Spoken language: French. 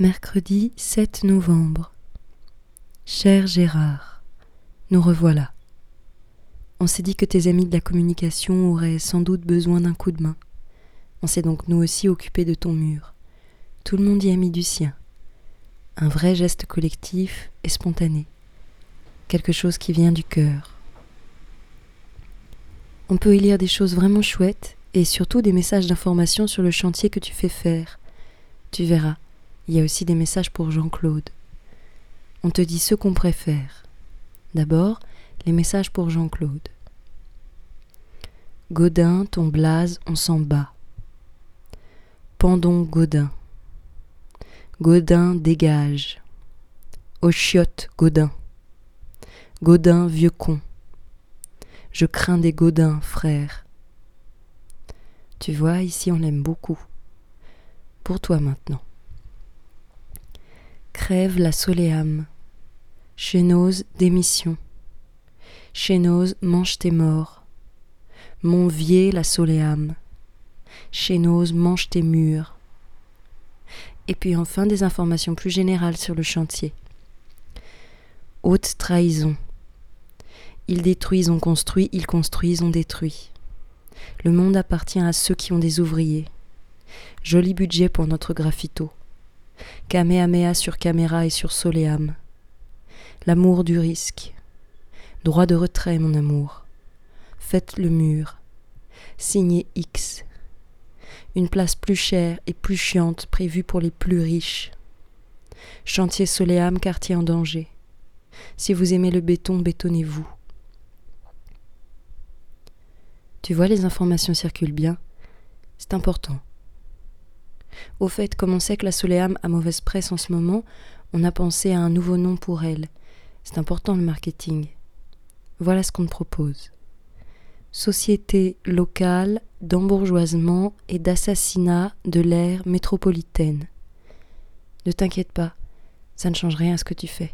Mercredi 7 novembre. Cher Gérard, nous revoilà. On s'est dit que tes amis de la communication auraient sans doute besoin d'un coup de main. On s'est donc nous aussi occupé de ton mur. Tout le monde y a mis du sien. Un vrai geste collectif et spontané. Quelque chose qui vient du cœur. On peut y lire des choses vraiment chouettes et surtout des messages d'information sur le chantier que tu fais faire. Tu verras, il y a aussi des messages pour Jean-Claude. On te dit ce qu'on préfère. D'abord, les messages pour Jean-Claude. Godin, ton blaze, on s'en bat. Pendon Godin. Godin dégage. Au chiotte Godin. Godin vieux con. Je crains des Godins, frère. Tu vois, ici on l'aime beaucoup. Pour toi maintenant. Crève la soléam. Chénose démission. Chénose mange tes morts. Monvier la soléam. Chénose mange tes murs. Et puis enfin des informations plus générales sur le chantier. Haute trahison. Ils détruisent, ont construit, ils construisent, ont détruit. Le monde appartient à ceux qui ont des ouvriers. Joli budget pour notre graffito. Kamehameha sur caméra et sur soléam. L'amour du risque. Droit de retrait, mon amour. Faites le mur. Signé X. Une place plus chère et plus chiante prévue pour les plus riches. Chantier Soléam, quartier en danger. Si vous aimez le béton, bétonnez-vous. Tu vois, les informations circulent bien. C'est important. Au fait, comme on sait que la Soléam a mauvaise presse en ce moment, on a pensé à un nouveau nom pour elle. C'est important le marketing. Voilà ce qu'on te propose. Société locale d'embourgeoisement et d'assassinat de l'ère métropolitaine. Ne t'inquiète pas, ça ne change rien à ce que tu fais.